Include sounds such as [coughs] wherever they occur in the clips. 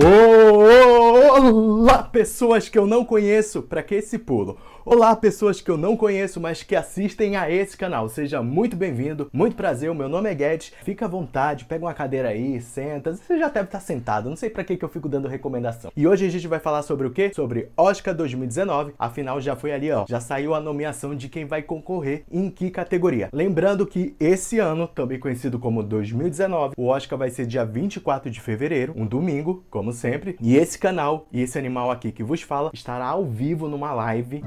Oh. Olá, pessoas que eu não conheço, para que esse pulo? Olá, pessoas que eu não conheço, mas que assistem a esse canal. Seja muito bem-vindo, muito prazer. O meu nome é Guedes. Fica à vontade, pega uma cadeira aí, senta. Você já deve estar sentado. Não sei para que que eu fico dando recomendação. E hoje a gente vai falar sobre o quê? Sobre Oscar 2019. Afinal, já foi ali, ó. Já saiu a nomeação de quem vai concorrer em que categoria. Lembrando que esse ano, também conhecido como 2019, o Oscar vai ser dia 24 de fevereiro, um domingo, como sempre. E esse canal e esse animal aqui que vos fala estará ao vivo numa live.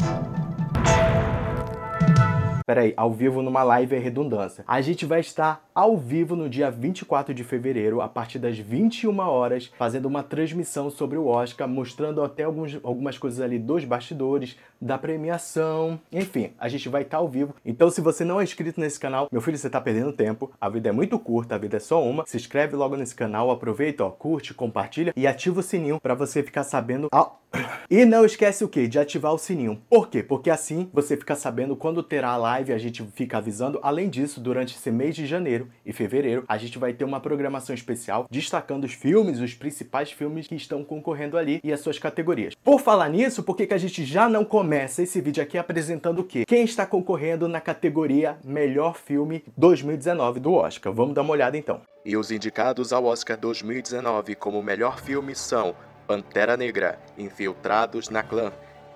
Peraí, ao vivo numa live é redundância. A gente vai estar ao vivo no dia 24 de fevereiro, a partir das 21 horas, fazendo uma transmissão sobre o Oscar, mostrando até alguns, algumas coisas ali dos bastidores, da premiação, enfim, a gente vai estar ao vivo. Então, se você não é inscrito nesse canal, meu filho, você está perdendo tempo. A vida é muito curta, a vida é só uma. Se inscreve logo nesse canal, aproveita, ó, curte, compartilha e ativa o sininho para você ficar sabendo. [coughs] E não esquece o que? De ativar o sininho. Por quê? Porque assim você fica sabendo quando terá a live, a gente fica avisando. Além disso, durante esse mês de janeiro e fevereiro, a gente vai ter uma programação especial destacando os filmes, os principais filmes que estão concorrendo ali e as suas categorias. Por falar nisso, por que, que a gente já não começa esse vídeo aqui apresentando o quê? Quem está concorrendo na categoria Melhor Filme 2019 do Oscar? Vamos dar uma olhada então. E os indicados ao Oscar 2019 como melhor filme são Pantera Negra, Infiltrados na Clã,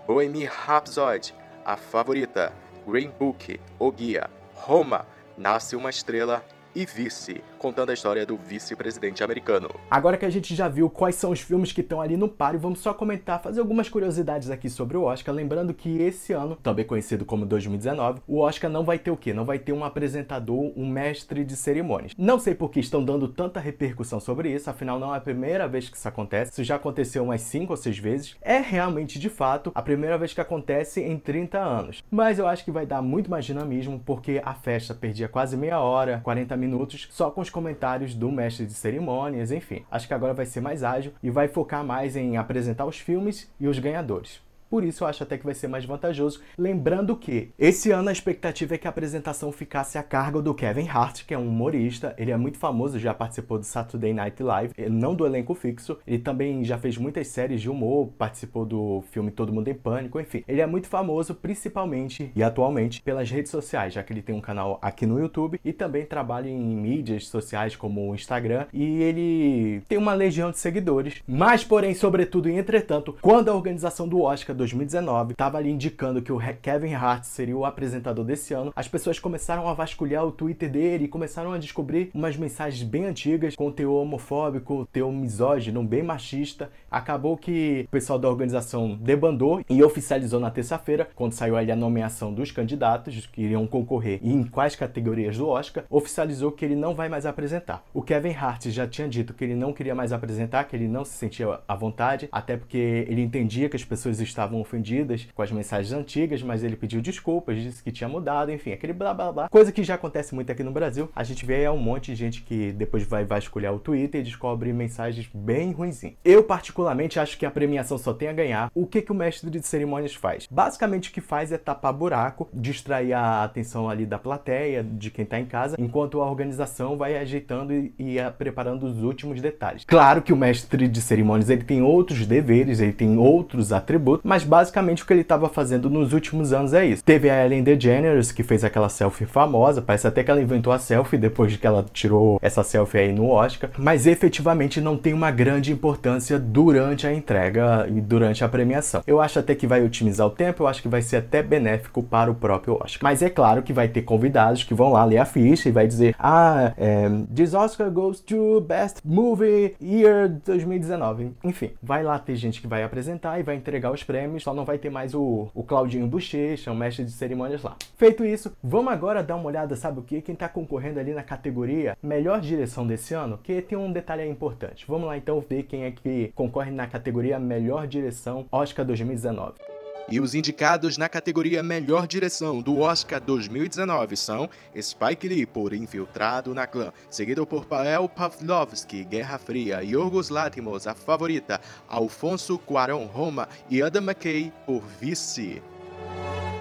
Bohemian Rhapsody, A Favorita, Green Book, O Guia, Roma, Nasce uma Estrela e Vice, contando a história do vice-presidente americano. Agora que a gente já viu quais são os filmes que estão ali no páreo, vamos só comentar, fazer algumas curiosidades aqui sobre o Oscar, lembrando que esse ano, também conhecido como 2019, o Oscar não vai ter o quê? Não vai ter um apresentador, um mestre de cerimônias. Não sei por que estão dando tanta repercussão sobre isso, afinal não é a primeira vez que isso acontece, isso já aconteceu umas 5 ou 6 vezes. É realmente, de fato, a primeira vez que acontece em 30 anos. Mas eu acho que vai dar muito mais dinamismo, porque a festa perdia quase meia hora, 40 minutos só com os comentários do mestre de cerimônias, enfim. Acho que agora vai ser mais ágil e vai focar mais em apresentar os filmes e os ganhadores. Por isso eu acho até que vai ser mais vantajoso. Lembrando que esse ano a expectativa é que a apresentação ficasse a cargo do Kevin Hart, que é um humorista. Ele é muito famoso, já participou do Saturday Night Live, não do elenco fixo. Ele também já fez muitas séries de humor, participou do filme Todo Mundo em Pânico, enfim. Ele é muito famoso principalmente e atualmente pelas redes sociais, já que ele tem um canal aqui no YouTube e também trabalha em mídias sociais como o Instagram e ele tem uma legião de seguidores. Mas, porém, sobretudo e entretanto, quando a organização do Oscar 2019 estava ali indicando que o Kevin Hart seria o apresentador desse ano, as pessoas começaram a vasculhar o Twitter dele e começaram a descobrir umas mensagens bem antigas com teor homofóbico, teor misógino, bem machista. Acabou que o pessoal da organização debandou e oficializou na terça-feira, quando saiu ali a nomeação dos candidatos que iriam concorrer e em quais categorias do Oscar, oficializou que ele não vai mais apresentar. O Kevin Hart já tinha dito que ele não queria mais apresentar, que ele não se sentia à vontade, até porque ele entendia que as pessoas estavam estavam ofendidas com as mensagens antigas, mas ele pediu desculpas, disse que tinha mudado, enfim, aquele blá blá blá. Coisa que já acontece muito aqui no Brasil. A gente vê é um monte de gente que depois vai vasculhar o Twitter e descobre mensagens bem ruins. Eu, particularmente, acho que a premiação só tem a ganhar. O que, que o mestre de cerimônias faz? Basicamente, o que faz é tapar buraco, distrair a atenção ali da plateia, de quem tá em casa, enquanto a organização vai ajeitando e, e preparando os últimos detalhes. Claro que o mestre de cerimônias ele tem outros deveres, ele tem outros atributos, mas basicamente o que ele estava fazendo nos últimos anos é isso. Teve a Ellen DeGeneres, que fez aquela selfie famosa, parece até que ela inventou a selfie depois de que ela tirou essa selfie aí no Oscar, mas efetivamente não tem uma grande importância durante a entrega e durante a premiação. Eu acho até que vai otimizar o tempo, eu acho que vai ser até benéfico para o próprio Oscar. Mas é claro que vai ter convidados que vão lá ler a ficha e vai dizer: Ah, é, this Oscar goes to Best Movie Year 2019. Enfim, vai lá ter gente que vai apresentar e vai entregar os prêmios só não vai ter mais o, o Claudinho Bochecha, o mestre de cerimônias lá. Feito isso, vamos agora dar uma olhada, sabe o que? Quem tá concorrendo ali na categoria Melhor Direção desse ano, que tem um detalhe importante. Vamos lá então ver quem é que concorre na categoria Melhor Direção Oscar 2019. E os indicados na categoria Melhor Direção do Oscar 2019 são Spike Lee por Infiltrado na Clã, seguido por Pavel Pavlovsky, Guerra Fria, Yorgos Lanthimos, A Favorita, Alfonso Cuarón, Roma e Adam McKay por Vice.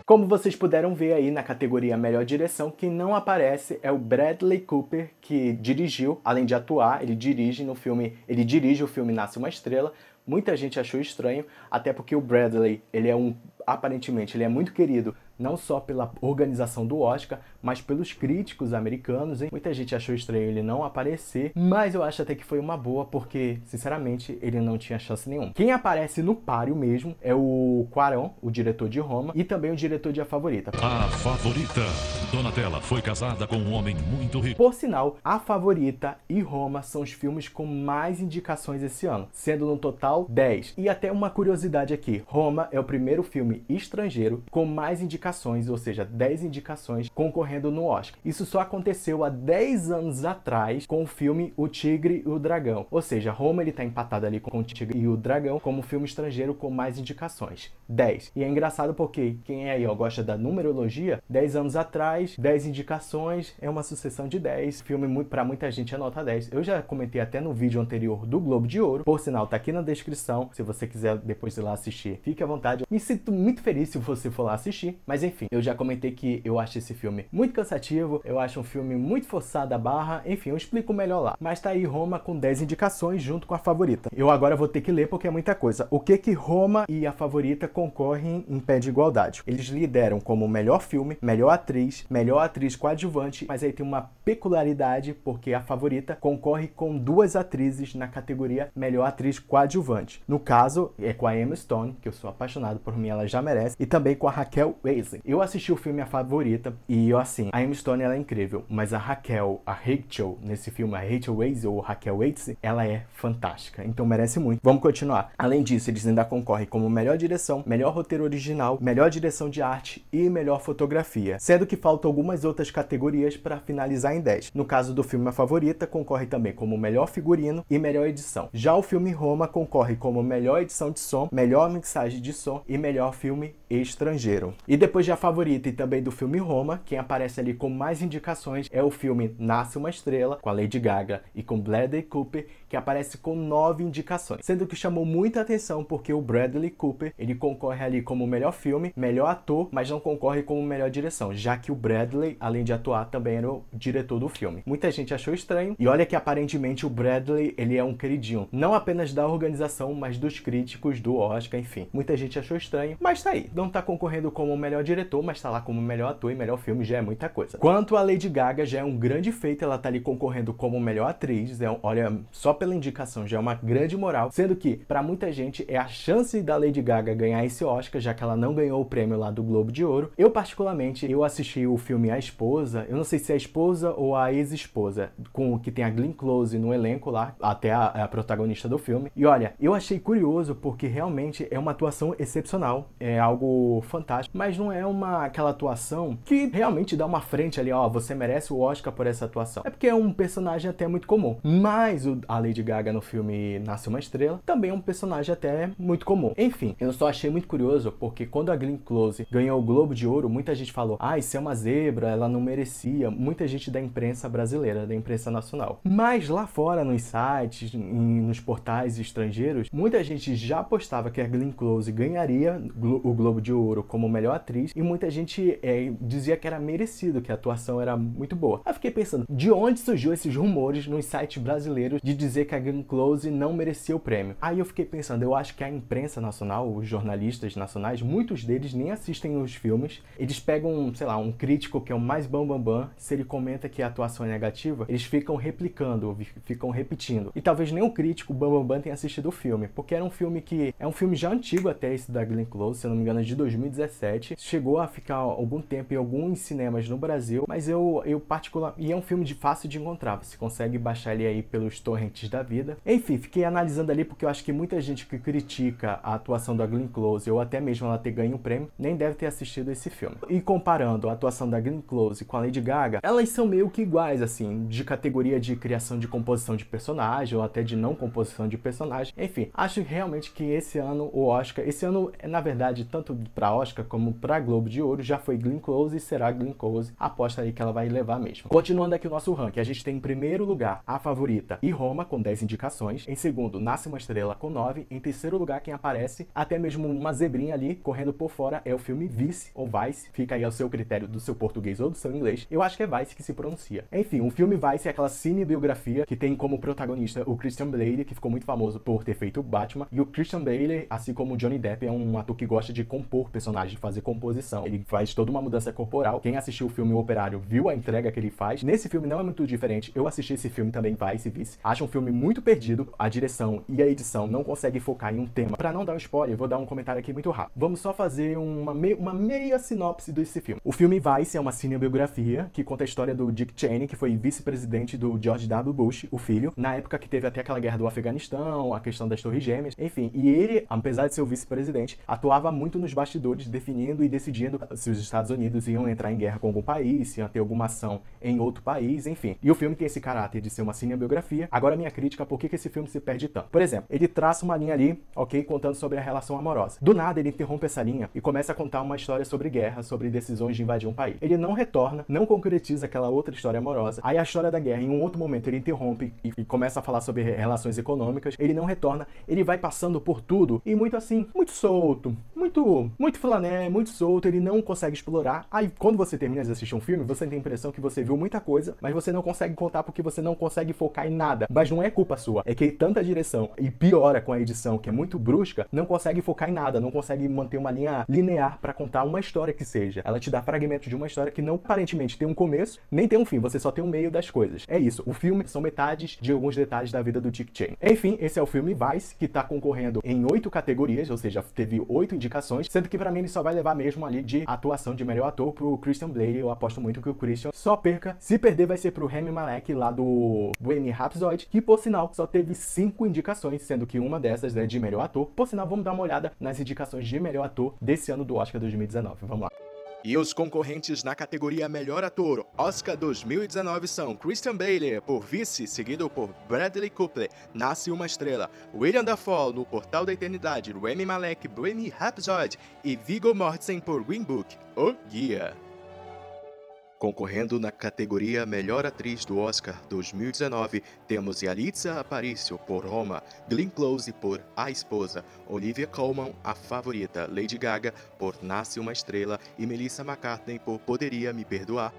Como vocês puderam ver aí na categoria Melhor Direção, quem não aparece é o Bradley Cooper, que dirigiu, além de atuar, ele dirige no filme, ele dirige o filme Nasce uma Estrela. Muita gente achou estranho, até porque o Bradley, ele é um aparentemente ele é muito querido não só pela organização do Oscar, mas pelos críticos americanos. Hein? Muita gente achou estranho ele não aparecer, mas eu acho até que foi uma boa, porque, sinceramente, ele não tinha chance nenhuma. Quem aparece no páreo mesmo é o Quaron, o diretor de Roma, e também o diretor de A Favorita. A Favorita. Donatella foi casada com um homem muito rico. Por sinal, A Favorita e Roma são os filmes com mais indicações esse ano, sendo no total 10. E até uma curiosidade aqui, Roma é o primeiro filme estrangeiro com mais indicações indicações, ou seja, 10 indicações concorrendo no Oscar. Isso só aconteceu há 10 anos atrás com o filme O Tigre e o Dragão. Ou seja, Roma ele tá empatado ali com o Tigre e o Dragão como filme estrangeiro com mais indicações. 10. E é engraçado porque quem é aí ó, gosta da numerologia, 10 anos atrás, 10 indicações, é uma sucessão de 10. Filme muito para muita gente é nota 10. Eu já comentei até no vídeo anterior do Globo de Ouro. Por sinal, tá aqui na descrição. Se você quiser depois ir lá assistir, fique à vontade. Me sinto muito feliz se você for lá assistir. Mas mas enfim, eu já comentei que eu acho esse filme muito cansativo, eu acho um filme muito forçado a barra, enfim, eu explico melhor lá. Mas tá aí Roma com 10 indicações junto com a favorita. Eu agora vou ter que ler porque é muita coisa. O que que Roma e a favorita concorrem em pé de igualdade? Eles lideram como melhor filme, melhor atriz, melhor atriz coadjuvante, mas aí tem uma peculiaridade porque a favorita concorre com duas atrizes na categoria melhor atriz coadjuvante. No caso, é com a Emma Stone, que eu sou apaixonado por mim, ela já merece, e também com a Raquel Weisz eu assisti o filme A Favorita e eu assim, a Emma Stone ela é incrível, mas a Raquel, a Rachel nesse filme, a Rachel Weisz ou Raquel Weisz, ela é fantástica, então merece muito. Vamos continuar. Além disso, eles ainda concorrem como melhor direção, melhor roteiro original, melhor direção de arte e melhor fotografia, sendo que faltam algumas outras categorias para finalizar em 10. No caso do filme A Favorita, concorre também como melhor figurino e melhor edição. Já o filme Roma concorre como melhor edição de som, melhor mixagem de som e melhor filme estrangeiro. E depois de A Favorita e também do filme Roma, quem aparece ali com mais indicações é o filme Nasce uma Estrela, com a Lady Gaga e com Bradley Cooper, que aparece com nove indicações. Sendo que chamou muita atenção porque o Bradley Cooper, ele concorre ali como melhor filme, melhor ator, mas não concorre como melhor direção, já que o Bradley, além de atuar, também era o diretor do filme. Muita gente achou estranho, e olha que aparentemente o Bradley, ele é um queridinho, não apenas da organização, mas dos críticos do Oscar, enfim. Muita gente achou estranho, mas tá aí. Não tá concorrendo como melhor diretor, mas tá lá como melhor ator e melhor filme, já é muita coisa. Quanto a Lady Gaga, já é um grande feito, ela tá ali concorrendo como melhor atriz, é, olha, só pela indicação já é uma grande moral, sendo que para muita gente é a chance da Lady Gaga ganhar esse Oscar, já que ela não ganhou o prêmio lá do Globo de Ouro. Eu particularmente, eu assisti o filme A Esposa, eu não sei se é a esposa ou a ex-esposa, com que tem a Glenn Close no elenco lá, até a, a protagonista do filme. E olha, eu achei curioso porque realmente é uma atuação excepcional, é algo fantástico, mas não é uma aquela atuação que realmente dá uma frente ali, ó, você merece o Oscar por essa atuação. É porque é um personagem até muito comum. Mas o, a Lady Gaga no filme Nasce uma Estrela também é um personagem até muito comum. Enfim, eu só achei muito curioso porque quando a Glenn Close ganhou o Globo de Ouro, muita gente falou: "Ah, isso é uma zebra, ela não merecia". Muita gente da imprensa brasileira, da imprensa nacional. Mas lá fora nos sites, em, nos portais estrangeiros, muita gente já apostava que a Glenn Close ganharia o Globo de Ouro como melhor atriz e muita gente é, dizia que era merecido, que a atuação era muito boa. Aí fiquei pensando, de onde surgiu esses rumores nos sites brasileiros de dizer que a Glenn Close não merecia o prêmio? Aí eu fiquei pensando, eu acho que a imprensa nacional, os jornalistas nacionais, muitos deles nem assistem os filmes. Eles pegam, sei lá, um crítico que é o mais bam bam bam, se ele comenta que a atuação é negativa, eles ficam replicando, ficam repetindo. E talvez nem o crítico bam bam bam tenha assistido o filme, porque era um filme que é um filme já antigo até esse da Glenn Close, se eu não me engano, é de 2017. Chegou a ficar algum tempo em alguns cinemas no Brasil, mas eu, eu particular e é um filme de fácil de encontrar. Você consegue baixar ele aí pelos torrents da vida. Enfim, fiquei analisando ali porque eu acho que muita gente que critica a atuação da Glenn Close ou até mesmo ela ter ganho um prêmio nem deve ter assistido esse filme. E comparando a atuação da Glenn Close com a Lady Gaga, elas são meio que iguais assim, de categoria de criação de composição de personagem ou até de não composição de personagem. Enfim, acho realmente que esse ano o Oscar, esse ano é na verdade tanto para Oscar como para Globo de Ouro, já foi Glenn Close e será Glenn Close. Aposta aí que ela vai levar mesmo. Continuando aqui o nosso ranking, a gente tem em primeiro lugar a favorita e Roma com 10 indicações. Em segundo, Nasce uma Estrela com 9. Em terceiro lugar, quem aparece, até mesmo uma zebrinha ali correndo por fora, é o filme Vice ou Vice. Fica aí ao seu critério do seu português ou do seu inglês. Eu acho que é Vice que se pronuncia. Enfim, o filme Vice é aquela cinebiografia que tem como protagonista o Christian Bale, que ficou muito famoso por ter feito Batman. E o Christian Bale, assim como o Johnny Depp, é um ator que gosta de compor personagens, fazer composição. Ele faz toda uma mudança corporal. Quem assistiu o filme O Operário viu a entrega que ele faz. Nesse filme não é muito diferente. Eu assisti esse filme também, Vice Vice. Acho um filme muito perdido. A direção e a edição não conseguem focar em um tema. Para não dar um spoiler, eu vou dar um comentário aqui muito rápido. Vamos só fazer uma, uma meia sinopse desse filme. O filme Vice é uma cinebiografia que conta a história do Dick Cheney, que foi vice-presidente do George W. Bush, o filho, na época que teve até aquela guerra do Afeganistão, a questão das Torres Gêmeas, enfim. E ele, apesar de ser o vice-presidente, atuava muito nos bastidores, definindo e decidindo se os Estados Unidos iam entrar em guerra com algum país, se iam ter alguma ação em outro país, enfim. E o filme tem esse caráter de ser uma cinebiografia. Agora, minha crítica, por que, que esse filme se perde tanto? Por exemplo, ele traça uma linha ali, ok, contando sobre a relação amorosa. Do nada, ele interrompe essa linha e começa a contar uma história sobre guerra, sobre decisões de invadir um país. Ele não retorna, não concretiza aquela outra história amorosa. Aí a história da guerra, em um outro momento, ele interrompe e, e começa a falar sobre relações econômicas. Ele não retorna, ele vai passando por tudo e muito assim, muito solto, muito, muito flané, muito solto. Ele não consegue explorar. Aí quando você termina de assistir um filme, você tem a impressão que você viu muita coisa, mas você não consegue contar porque você não consegue focar em nada. Mas não é culpa sua, é que tanta direção e piora com a edição, que é muito brusca, não consegue focar em nada, não consegue manter uma linha linear para contar uma história que seja. Ela te dá fragmentos de uma história que não aparentemente tem um começo, nem tem um fim, você só tem o um meio das coisas. É isso. O filme são metades de alguns detalhes da vida do Dick Cheney. Enfim, esse é o filme Vice, que tá concorrendo em oito categorias, ou seja, teve oito indicações, sendo que para mim ele só vai levar mesmo ali de atuação de melhor ator pro Christian Bale. Eu aposto muito que o Christian só perca. Se perder, vai ser pro Remy Malek lá do Bohemian Rhapsody, que por sinal só teve cinco indicações, sendo que uma dessas é de melhor ator. Por sinal, vamos dar uma olhada nas indicações de melhor ator desse ano do Oscar 2019. Vamos lá. E os concorrentes na categoria Melhor Ator Oscar 2019 são Christian Bale por Vice, seguido por Bradley Cooper, Nasce uma Estrela, William Dafoe no Portal da Eternidade, Remy Malek, Bohemian Rhapsody e Viggo Mortensen por Green Book, O Guia. Concorrendo na categoria Melhor Atriz do Oscar 2019, temos Yalitza Aparicio por Roma, Glenn Close por A Esposa, Olivia Colman, A Favorita, Lady Gaga por Nasce uma Estrela e Melissa McCartney por Poderia Me Perdoar.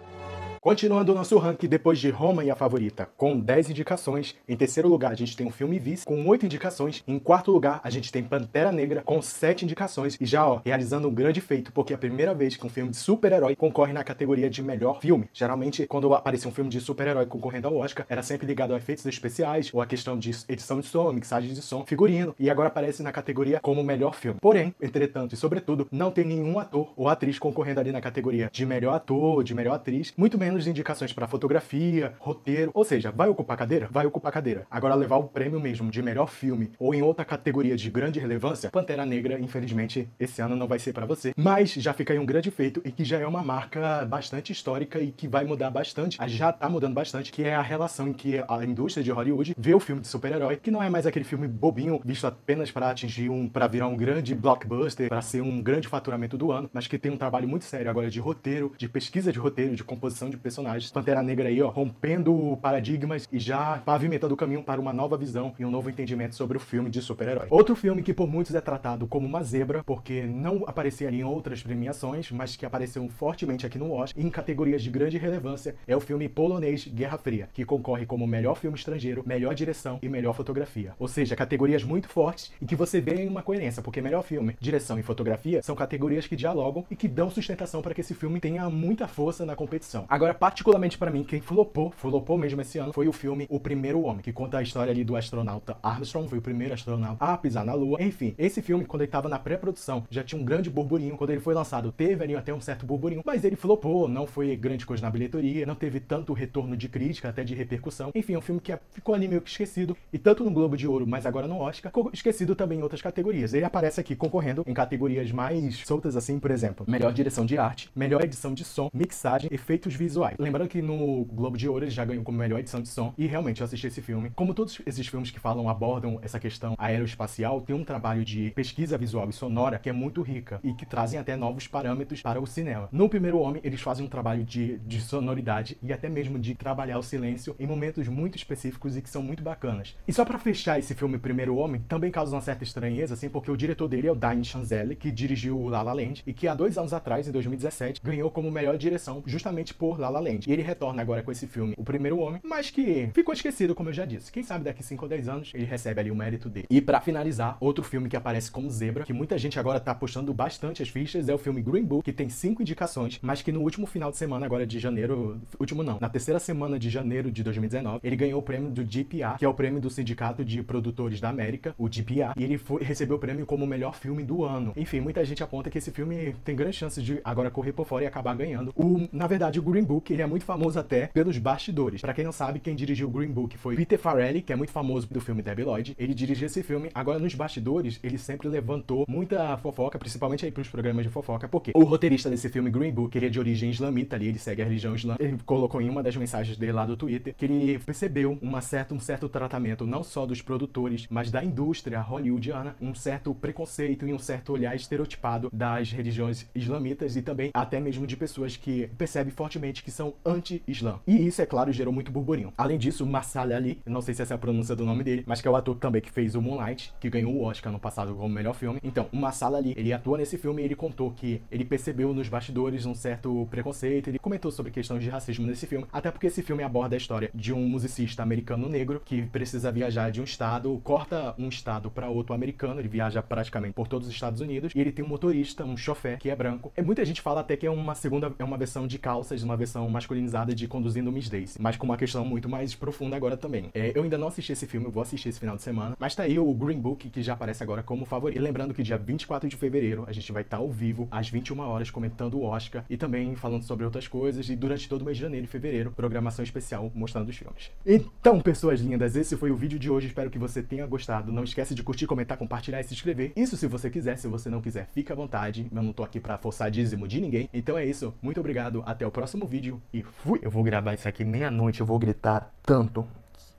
Continuando o nosso ranking, depois de Roma e a favorita, com 10 indicações. Em terceiro lugar, a gente tem o filme Vice, com 8 indicações. Em quarto lugar, a gente tem Pantera Negra, com 7 indicações. E já, ó, realizando um grande feito, porque é a primeira vez que um filme de super-herói concorre na categoria de melhor filme. Geralmente, quando aparecia um filme de super-herói concorrendo ao Oscar, era sempre ligado a efeitos especiais, ou a questão de edição de som, mixagem de som, figurino. E agora aparece na categoria como melhor filme. Porém, entretanto e sobretudo, não tem nenhum ator ou atriz concorrendo ali na categoria de melhor ator, de melhor atriz, muito menos de indicações para fotografia, roteiro, ou seja, vai ocupar cadeira? Vai ocupar cadeira. Agora levar o prêmio mesmo de melhor filme ou em outra categoria de grande relevância, Pantera Negra, infelizmente, esse ano não vai ser para você. Mas já fica aí um grande feito e que já é uma marca bastante histórica e que vai mudar bastante, já tá mudando bastante, que é a relação em que a indústria de Hollywood vê o filme de super-herói, que não é mais aquele filme bobinho visto apenas para atingir um para virar um grande blockbuster, para ser um grande faturamento do ano, mas que tem um trabalho muito sério agora de roteiro, de pesquisa de roteiro, de composição de personagens. Pantera Negra aí, ó, rompendo paradigmas e já pavimentando o caminho para uma nova visão e um novo entendimento sobre o filme de super-herói. Outro filme que por muitos é tratado como uma zebra, porque não aparecia em outras premiações, mas que apareceu fortemente aqui no Oscar, em categorias de grande relevância, é o filme polonês Guerra Fria, que concorre como melhor filme estrangeiro, melhor direção e melhor fotografia. Ou seja, categorias muito fortes e que você vê uma coerência, porque melhor filme, direção e fotografia são categorias que dialogam e que dão sustentação para que esse filme tenha muita força na competição. Agora, particularmente para mim, quem flopou, flopou mesmo esse ano, foi o filme O Primeiro Homem, que conta a história ali do astronauta Armstrong, foi o primeiro astronauta a pisar na Lua. Enfim, esse filme, quando ele estava na pré-produção, já tinha um grande burburinho. Quando ele foi lançado, teve ali até um certo burburinho, mas ele flopou, não foi grande coisa na bilheteria, não teve tanto retorno de crítica, até de repercussão. Enfim, é um filme que ficou ali meio que esquecido, e tanto no Globo de Ouro, mas agora no Oscar, ficou esquecido também em outras categorias. Ele aparece aqui concorrendo em categorias mais soltas assim, por exemplo, melhor direção de arte, melhor edição de som, mixagem, efeitos visuais visuais. Lembrando que no Globo de Ouro ele já ganhou como melhor edição de som e realmente eu assisti esse filme. Como todos esses filmes que falam, abordam essa questão aeroespacial, tem um trabalho de pesquisa visual e sonora que é muito rica e que trazem até novos parâmetros para o cinema. No Primeiro Homem, eles fazem um trabalho de, de sonoridade e até mesmo de trabalhar o silêncio em momentos muito específicos e que são muito bacanas. E só para fechar esse filme Primeiro Homem, também causa uma certa estranheza, assim, porque o diretor dele é o Damien Chazelle, que dirigiu La La Land e que há dois anos atrás, em 2017, ganhou como melhor direção justamente por La La Land. E ele retorna agora com esse filme, O Primeiro Homem, mas que ficou esquecido, como eu já disse. Quem sabe daqui 5 ou 10 anos ele recebe ali o mérito dele. E para finalizar, outro filme que aparece como zebra, que muita gente agora tá apostando bastante as fichas, é o filme Green Book, que tem cinco indicações, mas que no último final de semana, agora de janeiro, último não, na terceira semana de janeiro de 2019, ele ganhou o prêmio do GPA, que é o prêmio do Sindicato de Produtores da América, o GPA, e ele foi, recebeu o prêmio como o melhor filme do ano. Enfim, muita gente aponta que esse filme tem grandes chances de agora correr por fora e acabar ganhando. O, na verdade, o Green Book, ele é muito famoso até pelos bastidores. Para quem não sabe, quem dirigiu o Green Book foi Peter Farrelly, que é muito famoso do filme Debbie Lloyd. Ele dirigiu esse filme. Agora, nos bastidores, ele sempre levantou muita fofoca, principalmente aí pros programas de fofoca, porque o roteirista desse filme, Green Book, ele é de origem islamita ali, ele segue a religião islâmica. Ele colocou em uma das mensagens dele lá do Twitter que ele percebeu uma certa, um certo tratamento, não só dos produtores, mas da indústria hollywoodiana, um certo preconceito e um certo olhar estereotipado das religiões islamitas e também até mesmo de pessoas que percebem fortemente que são anti-islã. E isso, é claro, gerou muito burburinho. Além disso, Marsala Ali, não sei se essa é a pronúncia do nome dele, mas que é o ator também que fez o Moonlight, que ganhou o Oscar no passado como melhor filme. Então, o Marsala Ali, ele atua nesse filme e ele contou que ele percebeu nos bastidores um certo preconceito, ele comentou sobre questões de racismo nesse filme, até porque esse filme aborda a história de um musicista americano negro que precisa viajar de um estado, corta um estado para outro americano, ele viaja praticamente por todos os Estados Unidos, e ele tem um motorista, um chofer, que é branco. E muita gente fala até que é uma segunda, é uma versão de calças, uma versão masculinizada de Conduzindo Miss Daisy, mas com uma questão muito mais profunda agora também. É, eu ainda não assisti esse filme, eu vou assistir esse final de semana, mas tá aí o Green Book, que já aparece agora como favorito. E lembrando que dia 24 de fevereiro a gente vai estar tá ao vivo, às 21 horas, comentando o Oscar e também falando sobre outras coisas, e durante todo o mês de janeiro e fevereiro, programação especial mostrando os filmes. Então, pessoas lindas, esse foi o vídeo de hoje, espero que você tenha gostado. Não esquece de curtir, comentar, compartilhar e se inscrever. Isso se você quiser, se você não quiser, fica à vontade. Eu não tô aqui pra forçar dízimo de ninguém. Então é isso, muito obrigado, até o próximo vídeo e fui! Eu vou gravar isso aqui meia-noite, eu vou gritar tanto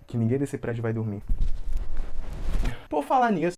que ninguém desse prédio vai dormir. Por falar nisso,